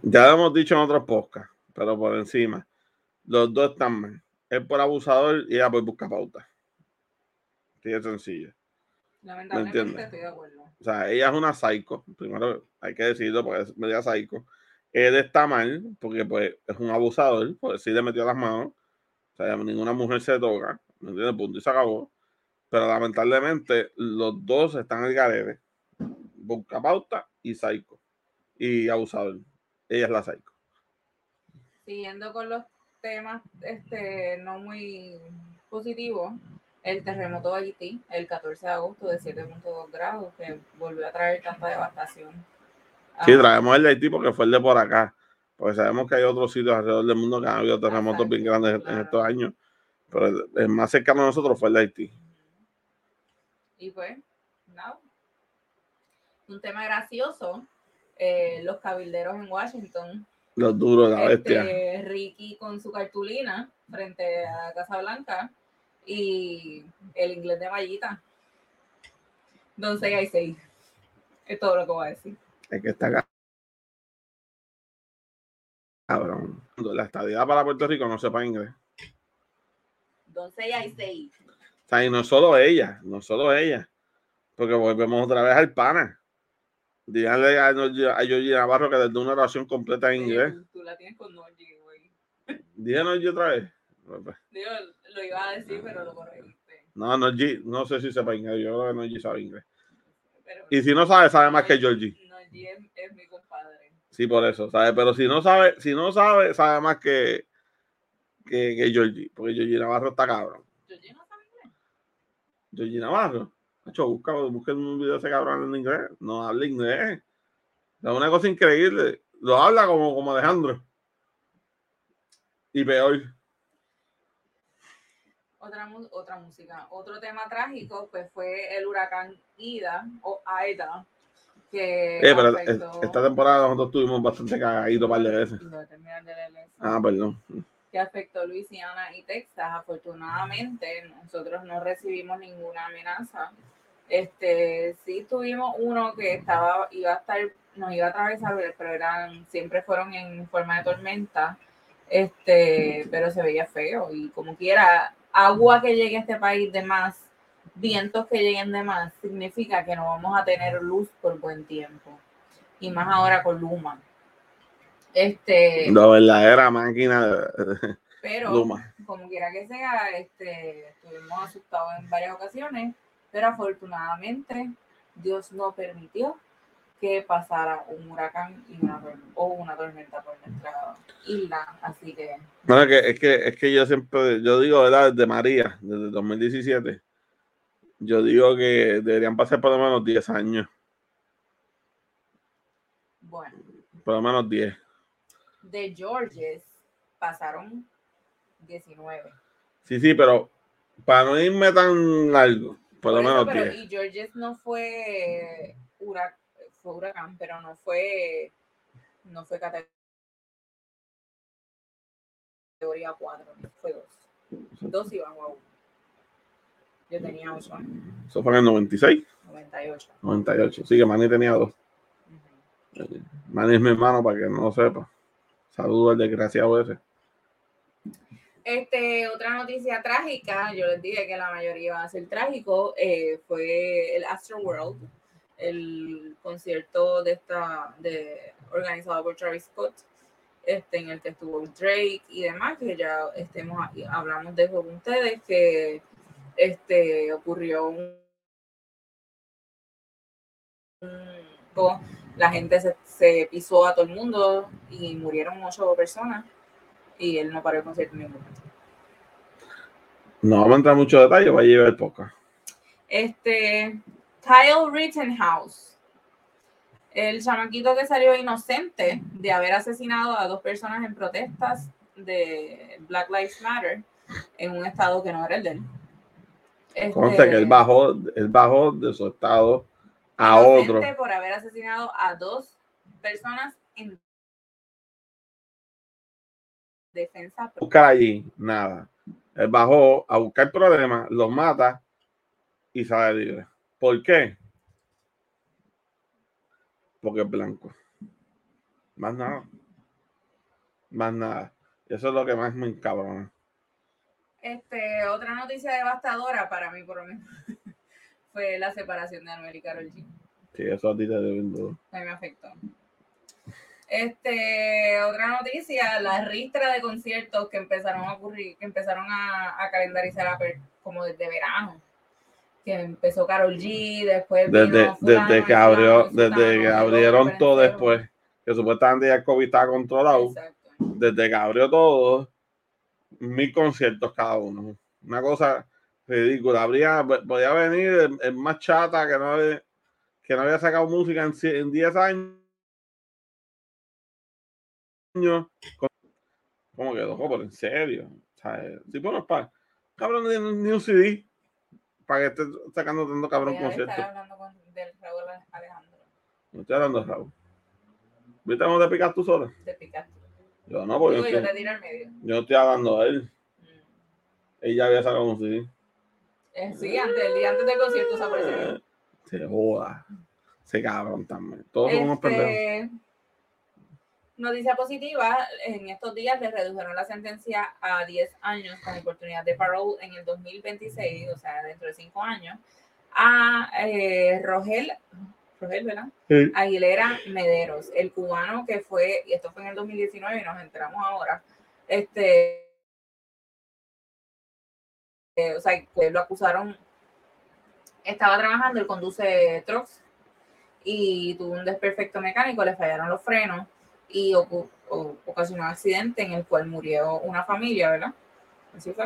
Speaker 1: Ya lo hemos dicho en otros podcasts, pero por encima. Los dos están mal. Él por abusador y ella por buscar pauta. Así de sencillo.
Speaker 2: Lamentablemente estoy de acuerdo. O
Speaker 1: sea, ella es una psycho. Primero hay que decirlo porque es media psycho. Él está mal porque pues es un abusador, pues sí le metió las manos. O sea, ninguna mujer se toca. ¿Me entiendes? Punto y se acabó. Pero lamentablemente los dos están en el garete. Busca pauta y psycho. Y abusador. Ella es la psycho.
Speaker 2: Siguiendo con los temas este, no muy positivos, el terremoto de Haití, el 14 de agosto de 7.2 grados, que volvió a traer tanta devastación.
Speaker 1: Sí, traemos el de Haití porque fue el de por acá. Porque sabemos que hay otros sitios alrededor del mundo que han habido terremotos bien grandes en estos años. Pero el, más cercano a nosotros fue el de Haití.
Speaker 2: Y pues, no. Un tema gracioso, eh, los cabilderos en Washington.
Speaker 1: Los duros, la bestia.
Speaker 2: Este, Ricky con su cartulina frente a Casa Blanca y el inglés de Mallita. Don say I say. Es todo lo que voy a decir.
Speaker 1: Es que está acá. Cabrón. La estadía para Puerto Rico no sepa inglés.
Speaker 2: Don't say I say.
Speaker 1: sea, y no solo ella, no solo ella. Porque volvemos otra vez al pana. Díganle a, a Georgie Navarro que desde una oración completa en inglés.
Speaker 2: Tú, la tienes con Norgie, güey.
Speaker 1: Díganos yo otra vez.
Speaker 2: Digo, lo iba a decir, pero lo corregiste.
Speaker 1: No, Norgie, no sé si sepa inglés. Yo creo que Norgie sabe inglés. y si no sabe, sabe más que Georgie.
Speaker 2: Norgie es, es, mi compadre.
Speaker 1: Sí, por eso, ¿sabe? Pero si no sabe, si no sabe, sabe más que, que, que Georgie. Porque Georgie Navarro está cabrón.
Speaker 2: ¿Georgie no sabe inglés?
Speaker 1: Georgie Navarro. Hecho, busca, busca un video de ese cabrón en inglés. No habla inglés. Es una cosa increíble. Lo habla como, como Alejandro. Y peor.
Speaker 2: Otra, otra música. Otro tema trágico pues fue el huracán Ida o Aida. Que
Speaker 1: eh, pero esta temporada nosotros tuvimos bastante cagadito par de veces. Ah, perdón.
Speaker 2: Que afectó Luisiana y Texas. Afortunadamente, nosotros no recibimos ninguna amenaza este, sí tuvimos uno que estaba, iba a estar, nos iba a atravesar, pero eran, siempre fueron en forma de tormenta, este, pero se veía feo y como quiera, agua que llegue a este país de más, vientos que lleguen de más, significa que no vamos a tener luz por buen tiempo. Y más ahora con Luma. Este.
Speaker 1: La verdadera máquina.
Speaker 2: Pero, Luma. como quiera que sea, este, estuvimos asustados en varias ocasiones pero afortunadamente Dios no permitió que pasara un huracán y una, o una tormenta por nuestra isla, así que...
Speaker 1: No, es que, es que, es que yo siempre, yo digo, ¿verdad? Desde María, desde 2017, yo digo que deberían pasar por lo menos 10 años.
Speaker 2: Bueno.
Speaker 1: Por lo menos 10.
Speaker 2: De Georges pasaron 19.
Speaker 1: Sí, sí, pero para no irme tan largo, por lo menos
Speaker 2: pero, Y Georges no fue, fue huracán, pero no fue, no fue categoría 4, fue 2. Dos iban a uno. Yo tenía 8 años.
Speaker 1: ¿Eso fue en el 96?
Speaker 2: 98.
Speaker 1: 98. Sí, que Manny tenía 2. Manny es mi hermano para que no lo sepa. Saludos al desgraciado ese.
Speaker 2: Este, otra noticia trágica, yo les dije que la mayoría iba a ser trágico, eh, fue el Astro World, el concierto de esta, de, organizado por Travis Scott, este, en el que estuvo Drake y demás, que ya estemos hablamos de eso con ustedes, que este, ocurrió un, la gente se, se pisó a todo el mundo y murieron ocho personas y él no paró el concierto en ningún momento.
Speaker 1: No vamos a entrar en mucho detalle, va a llevar poca.
Speaker 2: Este, Kyle Rittenhouse, el chamaquito que salió inocente de haber asesinado a dos personas en protestas de Black Lives Matter en un estado que no era el de él.
Speaker 1: Este, que él bajó, él bajó de su estado a otro.
Speaker 2: Por haber asesinado a dos personas en defensa.
Speaker 1: Buscar allí, nada. Él bajó a buscar problemas, los mata y sale libre. ¿Por qué? Porque es blanco. Más nada. Más nada. Eso es lo que más me encabrona.
Speaker 2: Este, otra noticia devastadora para mí, por lo menos, fue la separación de Anuel y Karol G.
Speaker 1: Sí, eso a ti te debe A
Speaker 2: mí me afectó. Este, otra noticia, la ristra de conciertos que empezaron a ocurrir, que empezaron a, a calendarizar como desde verano. Que empezó Carol G, después
Speaker 1: desde, desde que abrió, desde que abrieron todo después, que supuestamente ya el COVID estaba controlado. Desde que abrió todo, mil conciertos cada uno. Una cosa ridícula. Habría, podía venir el, más chata que no, que no había sacado música en 10 años ¿Cómo quedó? ¿Cómo? ¿En serio? si pones para. Cabrón, ni, un CD para que esté sacando tanto cabrón concierto. Estoy hablando con, del Raúl Alejandro. No estoy hablando de Raúl. ¿Viste cómo te picas tú sola?
Speaker 2: Te picas
Speaker 1: Yo no, porque.
Speaker 2: yo, yo te tiro al medio.
Speaker 1: Yo no estoy hablando a él. Mm. Ella había sacado un CD.
Speaker 2: Eh, sí, antes, el día antes del concierto se apareció.
Speaker 1: Se joda. Se cabrón también. Todos somos este... pendejos
Speaker 2: Noticia positiva, en estos días le redujeron la sentencia a 10 años con oportunidad de parole en el 2026, o sea, dentro de 5 años, a eh, Rogel, Rogel, ¿verdad? Aguilera Mederos, el cubano que fue, y esto fue en el 2019 y nos enteramos ahora, este, eh, o sea, pues lo acusaron, estaba trabajando, él conduce trucks y tuvo un desperfecto mecánico, le fallaron los frenos y ocasionó un accidente en el cual murió una familia, ¿verdad? Así fue.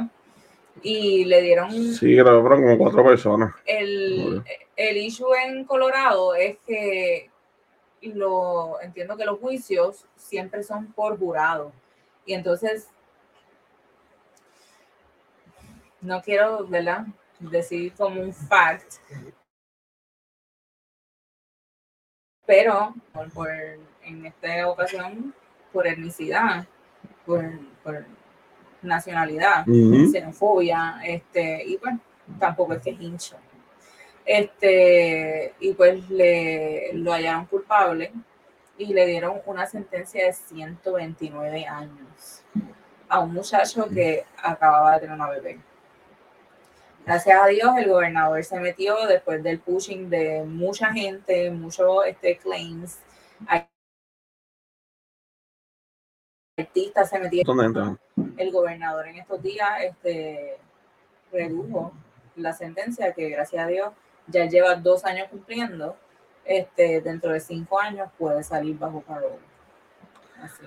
Speaker 2: Y le dieron...
Speaker 1: Sí, que como cuatro personas.
Speaker 2: El, el issue en Colorado es que lo entiendo que los juicios siempre son por jurado. Y entonces, no quiero, ¿verdad? Decir como un fact, pero por, en esta ocasión por etnicidad, por, nacionalidad, xenofobia, este, y bueno, tampoco es que es hincho. Este, y pues le lo hallaron culpable y le dieron una sentencia de 129 años a un muchacho que acababa de tener una bebé. Gracias a Dios, el gobernador se metió después del pushing de mucha gente, muchos este, claims. Artistas se metieron. El gobernador en estos días este, redujo la sentencia que, gracias a Dios, ya lleva dos años cumpliendo. Este, dentro de cinco años puede salir bajo parole. Así.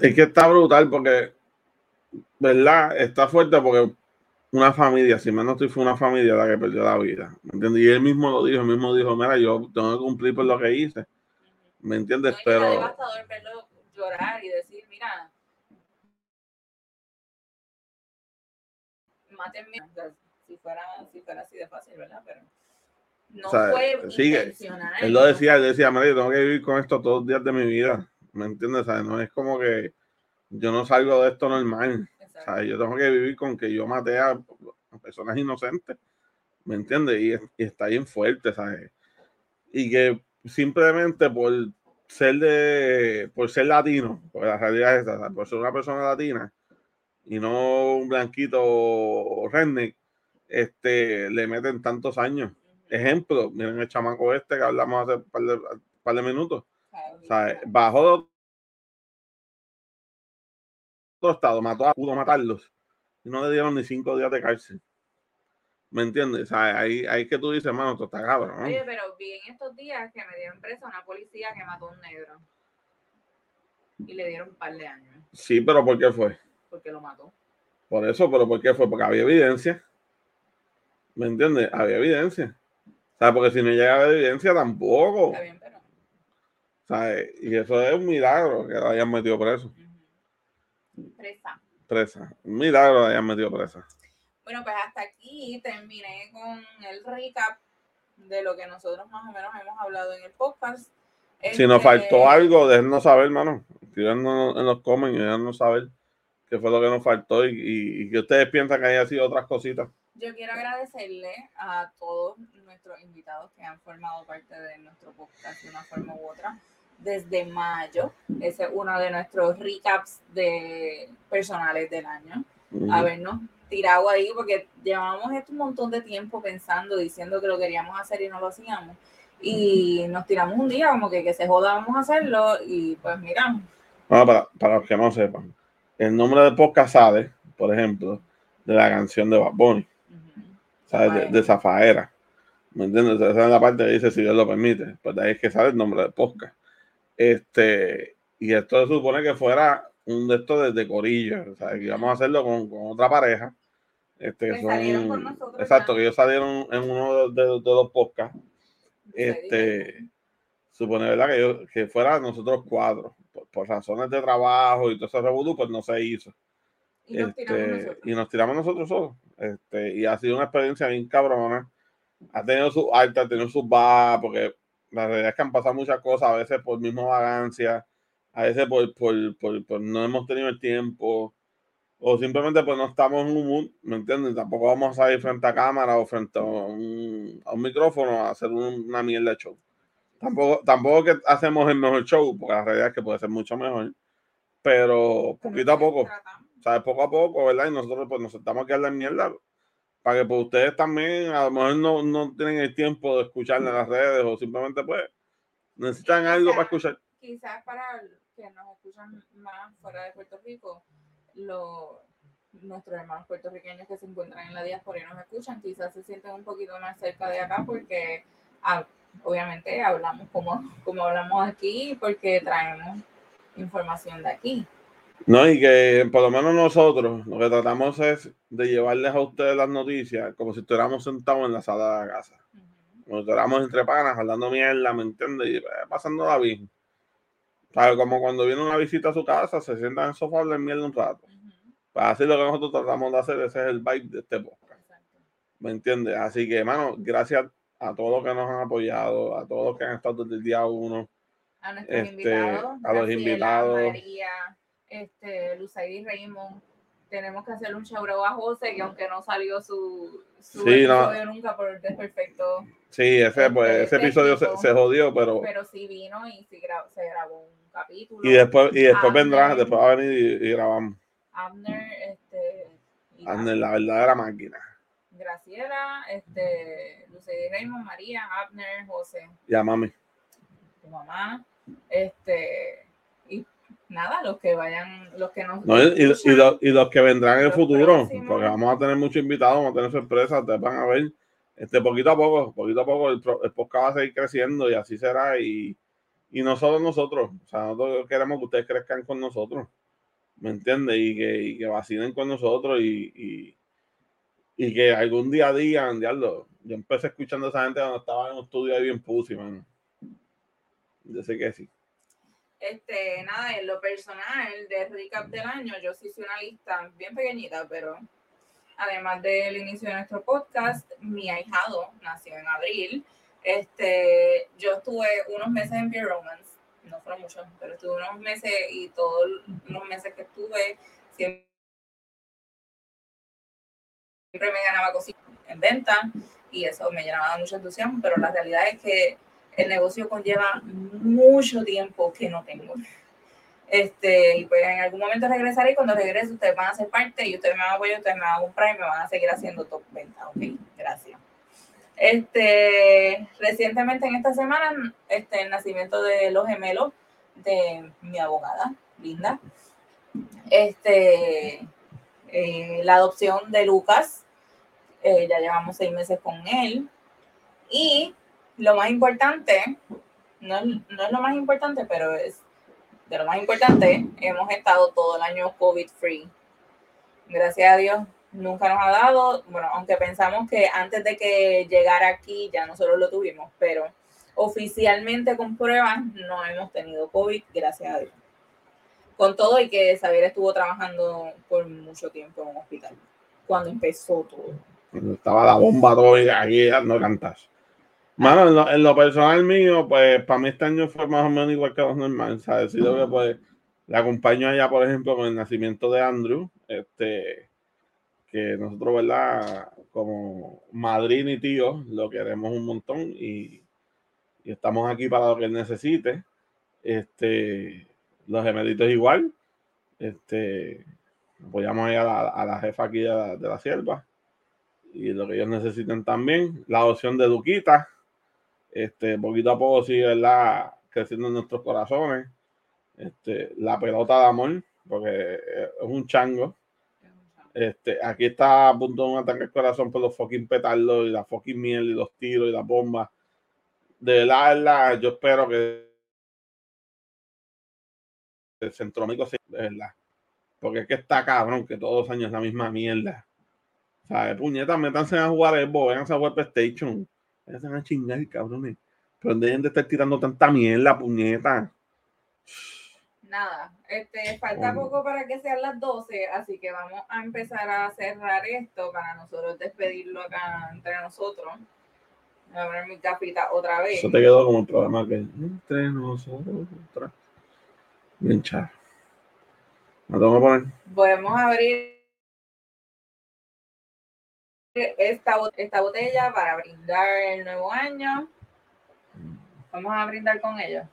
Speaker 1: Es que está brutal porque, ¿verdad? Está fuerte porque una familia, si menos estoy fue una familia la que perdió la vida. ¿Me entiendes? Y él mismo lo dijo, él mismo dijo, mira, yo tengo que cumplir por lo que hice. ¿Me entiendes? Pero.
Speaker 2: Llorar y decir, mira, mátenme. si, fuera, si fuera así de fácil, ¿verdad? Pero no fue intencional.
Speaker 1: Él lo decía, él decía, mira, yo tengo que vivir con esto todos los días de mi vida. ¿Me entiendes? ¿Sabes? No es como que yo no salgo de esto normal. Yo tengo que vivir con que yo maté a, personas inocentes, ¿me entiendes? Y, está bien fuerte, ¿sabes? Y que simplemente por ser de, por ser latino, porque la realidad es esa, por ser una persona latina y no un blanquito redneck, este, le meten tantos años. Ejemplo, miren el chamaco este que hablamos hace un par de, par de minutos. ¿sabes? Bajó estado, mató a, pudo matarlos y no le dieron ni cinco días de cárcel. ¿Me entiendes? ahí, ahí que tú dices, hermano, esto está cabrón.
Speaker 2: Oye, pero vi en estos días que me dieron preso a una policía que mató a un negro. Y le dieron un par de años.
Speaker 1: Sí, pero ¿por qué fue?
Speaker 2: Porque lo mató.
Speaker 1: Por eso, pero ¿por qué fue? Porque había evidencia. ¿Me entiendes? Había evidencia. O sea, porque si no llegaba evidencia tampoco. Está bien, pero... ¿Sabes? Y eso es un milagro que lo hayan metido preso.
Speaker 2: Presa.
Speaker 1: Presa. Un milagro hayan metido presa.
Speaker 2: Bueno, pues hasta aquí terminé con el recap de lo que nosotros más o menos hemos hablado en el podcast.
Speaker 1: Si nos este, faltó algo, déjenos saber, hermano. Escríbanos en los comments y déjenos saber qué fue lo que nos faltó y, y, que ustedes piensan que haya sido otras cositas.
Speaker 2: Yo quiero agradecerle a todos nuestros invitados que han formado parte de nuestro podcast de una forma u otra desde mayo. Ese es uno de nuestros recaps de personales del año. A vernos tirado ahí porque llevamos esto un montón de tiempo pensando, diciendo que lo queríamos hacer y no lo hacíamos. Y nos tiramos un día como que, que se joda, vamos a hacerlo y pues miramos.
Speaker 1: para, para, los que no sepan, el nombre de podcast sabe, por ejemplo, de la canción de Bad Bunny, De, Zafaera. ¿Me entiendes? Esa es la parte que dice si Dios lo permite. Pues de ahí es que sale el nombre de podcast. Este, y esto se supone que fuera un de estos de, corillo, o sea, que íbamos a hacerlo con, otra pareja. Este, que son, exacto, que ellos salieron en uno de, los podcasts. Este, supone, ¿verdad? Que, que fuera nosotros cuatro, por, razones de trabajo y todo ese revolú, pues no se hizo. Y nos, este, tiramos nosotros. y nos tiramos nosotros solos. Este, y ha sido una experiencia bien cabrona. Ha tenido sus altas, ha tenido sus bajas, porque la realidad es que han pasado muchas cosas, a veces por misma vagancia, a veces por, por, por, no hemos tenido el tiempo, o simplemente pues no estamos en un mood, ¿me entiendes? Tampoco vamos a salir frente a cámara o frente a un, a un micrófono a hacer una mierda de show. Tampoco, tampoco que hacemos el mejor show, porque la realidad es que puede ser mucho mejor. Pero poquito a poco, ¿sabes? Poco a poco, ¿verdad? Y nosotros pues nos sentamos aquí a la mierda para que pues, ustedes también a lo mejor no, no tienen el tiempo de escuchar en las redes o simplemente pues necesitan algo para escuchar.
Speaker 2: Quizás para que nos escuchan más fuera de Puerto Rico, lo, nuestros hermanos puertorriqueños que se encuentran en la diáspora y nos escuchan, quizás se sienten un poquito más cerca de acá porque ah, obviamente hablamos como, como hablamos aquí porque traemos información de aquí.
Speaker 1: No, y que por lo menos nosotros lo que tratamos es de llevarles a ustedes las noticias como si estuviéramos sentados en la sala de la casa. Como si estuviéramos entre panas hablando mierda, ¿me entiendes? Y eh, pasándola bien. Como cuando viene una visita a su casa, se sientan en el sofá y mierda un rato. Pues así lo que nosotros tratamos de hacer, ese es el vibe de este podcast. ¿Me entiendes? Así que, hermano, gracias a todos los que nos han apoyado, a todos los que han estado desde el día uno.
Speaker 2: A nuestros este, invitados.
Speaker 1: A los invitados.
Speaker 2: María, este, Luzaidi Raymond. Tenemos que hacerle un shout a José, que aunque no salió su, su episodio nunca por el desperfecto.
Speaker 1: Sí, ese, pues, ese episodio se, se, jodió, pero.
Speaker 2: Pero sí vino y sí se grabó un capítulo.
Speaker 1: Y después, y después vendrá, después va a venir y, grabamos.
Speaker 2: Abner, este.
Speaker 1: Abner, la verdadera máquina.
Speaker 2: Graciela, este, Lucy Raymond, María, Abner, José.
Speaker 1: Y a mami.
Speaker 2: Tu mamá, este, y nada, los que vayan, los que nos.
Speaker 1: No, y, y, los, y, los, que vendrán en el futuro, porque vamos a tener muchos invitados, vamos a tener sorpresas, te van a ver. Este, poquito a poco, poquito a poco, el, el podcast va a seguir creciendo y así será. Y, y no solo nosotros, o sea, nosotros queremos que ustedes crezcan con nosotros, ¿me entiendes? Y que, y con nosotros y, y que algún día digan, diablo, yo empecé escuchando a esa gente cuando estaba en un estudio ahí bien pussy, mano. Yo sé que sí.
Speaker 2: Este, nada, en lo personal de recap del año, yo sí hice una lista bien pequeñita, pero además del inicio de nuestro podcast, mi ahijado nació en abril. Este, yo estuve unos meses en Beer Romance, no fueron muchos, pero estuve unos meses y todos los meses que estuve siempre me ganaba cositas en venta y eso me llenaba mucho entusiasmo, pero la realidad es que el negocio conlleva mucho tiempo que no tengo. Este, y pues en algún momento regresaré y cuando regrese ustedes van a ser parte y ustedes me van a apoyar, ustedes me van a comprar y me van a seguir haciendo top venta. Ok, gracias. Este, recientemente en esta semana, este, el nacimiento de los gemelos de mi abogada, Linda. Este, eh, la adopción de Lucas. Eh, ya llevamos seis meses con él. Y lo más importante, no, no, es lo más importante, pero es de lo más importante, hemos estado todo el año COVID free. Gracias a Dios, nunca nos ha dado, bueno, aunque pensamos que antes de que llegara aquí ya nosotros lo tuvimos, pero oficialmente con pruebas no hemos tenido COVID, gracias a Dios con todo y que Xavier estuvo trabajando por mucho tiempo en un hospital, cuando empezó todo. Cuando
Speaker 1: estaba la bomba todo aquí dando cantas. Mano, en lo, personal mío, pues para mí este año fue más o menos igual que los normales, ¿sabes? Sido que pues le acompaño allá, por ejemplo, con el nacimiento de Andrew, este, que nosotros, ¿verdad? Como madrina y tío, lo queremos un montón y, y estamos aquí para lo que él necesite. Este, los gemelitos igual. Este, apoyamos a la, a la jefa aquí de la, de sierva y lo que ellos necesiten también. La opción de Duquita, este, poquito a poco sigue ¿verdad? creciendo en nuestros corazones. Este, la pelota de amor, porque es un chango. Este, aquí está a punto de un ataque al corazón por los fucking petardos y la fucking miel y los tiros y las bombas. De verdad, yo espero que el centro médico, de verdad. Porque es que está cabrón que todos los años es la misma mierda. Sea, puñetas, métanse a jugar el vayan a jugar PlayStation. Vayan a chingar, cabrones. Pero dejen de estar tirando tanta mierda, puñeta.
Speaker 2: Nada, este, falta poco para que sean las 12, así que vamos a empezar a cerrar esto para nosotros despedirlo acá entre nosotros. Voy a poner mi capita otra vez.
Speaker 1: Eso te quedó como el programa que entre nosotros. Bien char. ¿Me tengo que poner?
Speaker 2: Podemos abrir esta, esta botella para brindar el nuevo año. Vamos a brindar con ellos.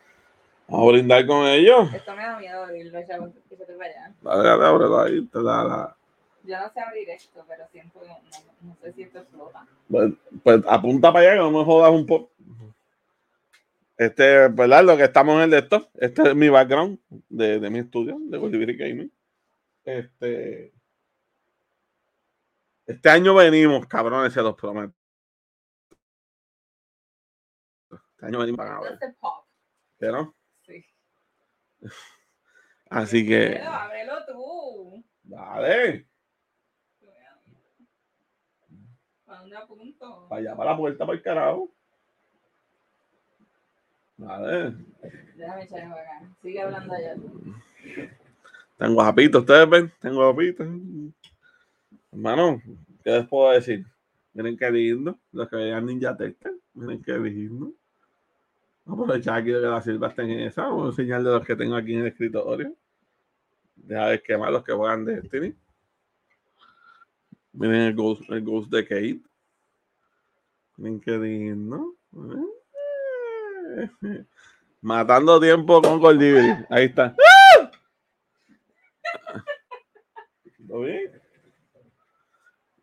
Speaker 1: Vamos a brindar con ellos.
Speaker 2: Esto me da miedo abrirlo, ya que se te vaya.
Speaker 1: Dale, dale, ábrelo ahí. Te da la...
Speaker 2: Yo no sé abrir esto, pero siento que no, no sé si esto explota.
Speaker 1: Pues, pues apunta para allá que no me jodas un poco. Este, ¿verdad? Lo que estamos en el de esto. Este es mi background de, de mi estudio, de Bolivia Gaming. Este. Este año venimos, cabrones, se los prometo. Este año venimos para ver. ¿Qué no?
Speaker 2: Sí.
Speaker 1: Así que.
Speaker 2: Ábrelo, ábrelo tú.
Speaker 1: Dale.
Speaker 2: ¿Para dónde apunto?
Speaker 1: Para allá, para la puerta, para el carajo. Dale.
Speaker 2: Déjame echarme para acá. Sigue hablando allá tú.
Speaker 1: Tengo guapito, ustedes ven, tengo guapito. Hermano, ¿qué les puedo decir? Miren qué lindo, los que vean Ninja Tester, miren qué lindo. Vamos a aprovechar aquí de que la silva está en esa, vamos a enseñarle los que tengo aquí en el escritorio. Deja qué más los que juegan Destiny. Miren el Ghost, el Ghost de Kate. Miren qué lindo. Matando tiempo con Goldibri. Ahí está. ¿Todo bien?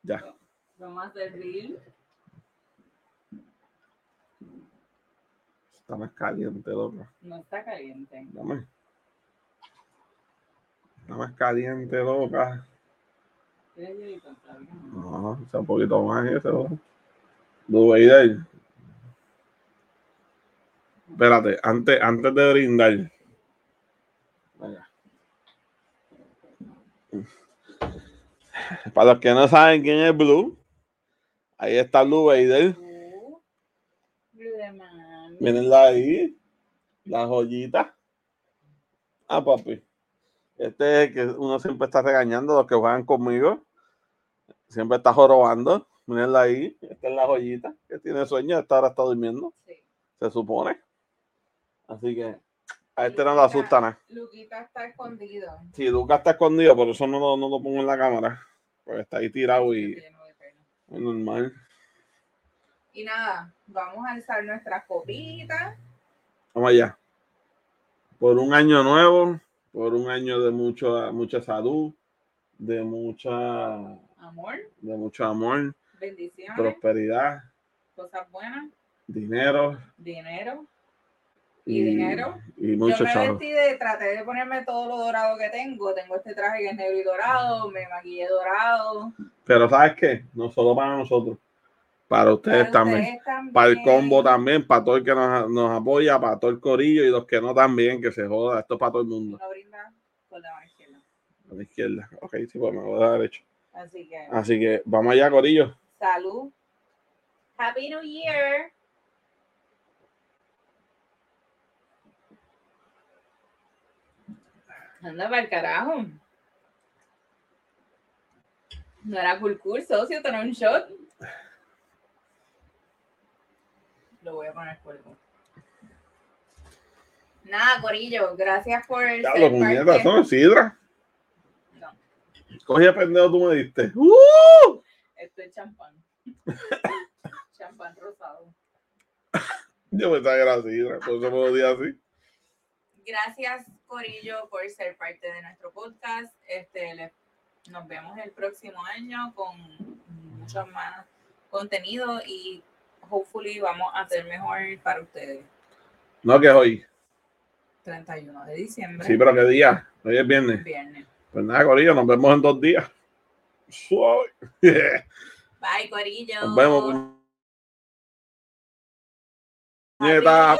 Speaker 1: Ya.
Speaker 2: Vamos a servir.
Speaker 1: Está más caliente, loco.
Speaker 2: No está caliente.
Speaker 1: Dame. Está más caliente, loca. No, está un poquito más eso. Duveidel. Espérate, antes, antes de brindar. Venga. Para los que no saben quién es Blue, ahí está Blue Vader.
Speaker 2: Uh, Blue de mami.
Speaker 1: Mírenla ahí. La joyita. Ah, papi. Este es el que uno siempre está regañando, los que juegan conmigo. Siempre está jorobando. Mírenla ahí. Esta es la joyita que tiene sueño. Esta ahora está durmiendo,
Speaker 2: Sí.
Speaker 1: se supone. Así que a este no le asusta nada.
Speaker 2: Luquita está escondido.
Speaker 1: Si Lucas está escondido, por eso no lo, no lo pongo en la cámara. Porque está ahí tirado y es normal.
Speaker 2: Y nada, vamos a alzar nuestras copitas.
Speaker 1: Vamos allá. Por un año nuevo, por un año de mucho, mucha salud, de mucha,
Speaker 2: Amor,
Speaker 1: de mucho amor,
Speaker 2: bendiciones,
Speaker 1: prosperidad,
Speaker 2: cosas buenas,
Speaker 1: dinero
Speaker 2: dinero.
Speaker 1: y,
Speaker 2: ¿Y dinero?
Speaker 1: y mucho
Speaker 2: Yo me
Speaker 1: chavo.
Speaker 2: vestí de, traté de ponerme todo lo dorado que tengo. Tengo este traje que es negro y dorado, me maquillé dorado.
Speaker 1: Pero ¿sabes qué? No solo para nosotros, para ustedes
Speaker 2: Para
Speaker 1: también.
Speaker 2: ustedes también.
Speaker 1: Para el combo también, para todo el que nos, nos apoya, para todo el corillo y los que no también, que se joda. Esto es para todo el mundo.
Speaker 2: Con la izquierda.
Speaker 1: A la izquierda. Ok, sí, pues me voy a la derecha.
Speaker 2: Así que,
Speaker 1: Así que vamos allá, corillo.
Speaker 2: salud. Happy New Year. Anda para el carajo. No era cool cool, socio, tener un shot. Lo voy a poner fuego. Nada, Corillo, gracias por ser
Speaker 1: lo puñetas, son sidra.
Speaker 2: No,
Speaker 1: Coge pendejo, tú me diste. ¡Uh!
Speaker 2: esto es champán. champán rosado.
Speaker 1: Yo pensaba que era sidra, por eso me lo di así.
Speaker 2: Gracias, Corillo, por ser parte de nuestro podcast. Este, le- nos vemos el próximo año con mucho más contenido y hopefully vamos a hacer mejor para ustedes.
Speaker 1: No, que es hoy.
Speaker 2: 31 de diciembre,
Speaker 1: Sí, pero qué día. Hoy es viernes.
Speaker 2: viernes.
Speaker 1: Pues nada, corillo, nos vemos en dos días. Suave.
Speaker 2: Bye, Corillo.
Speaker 1: Nos vemos. Puñeta.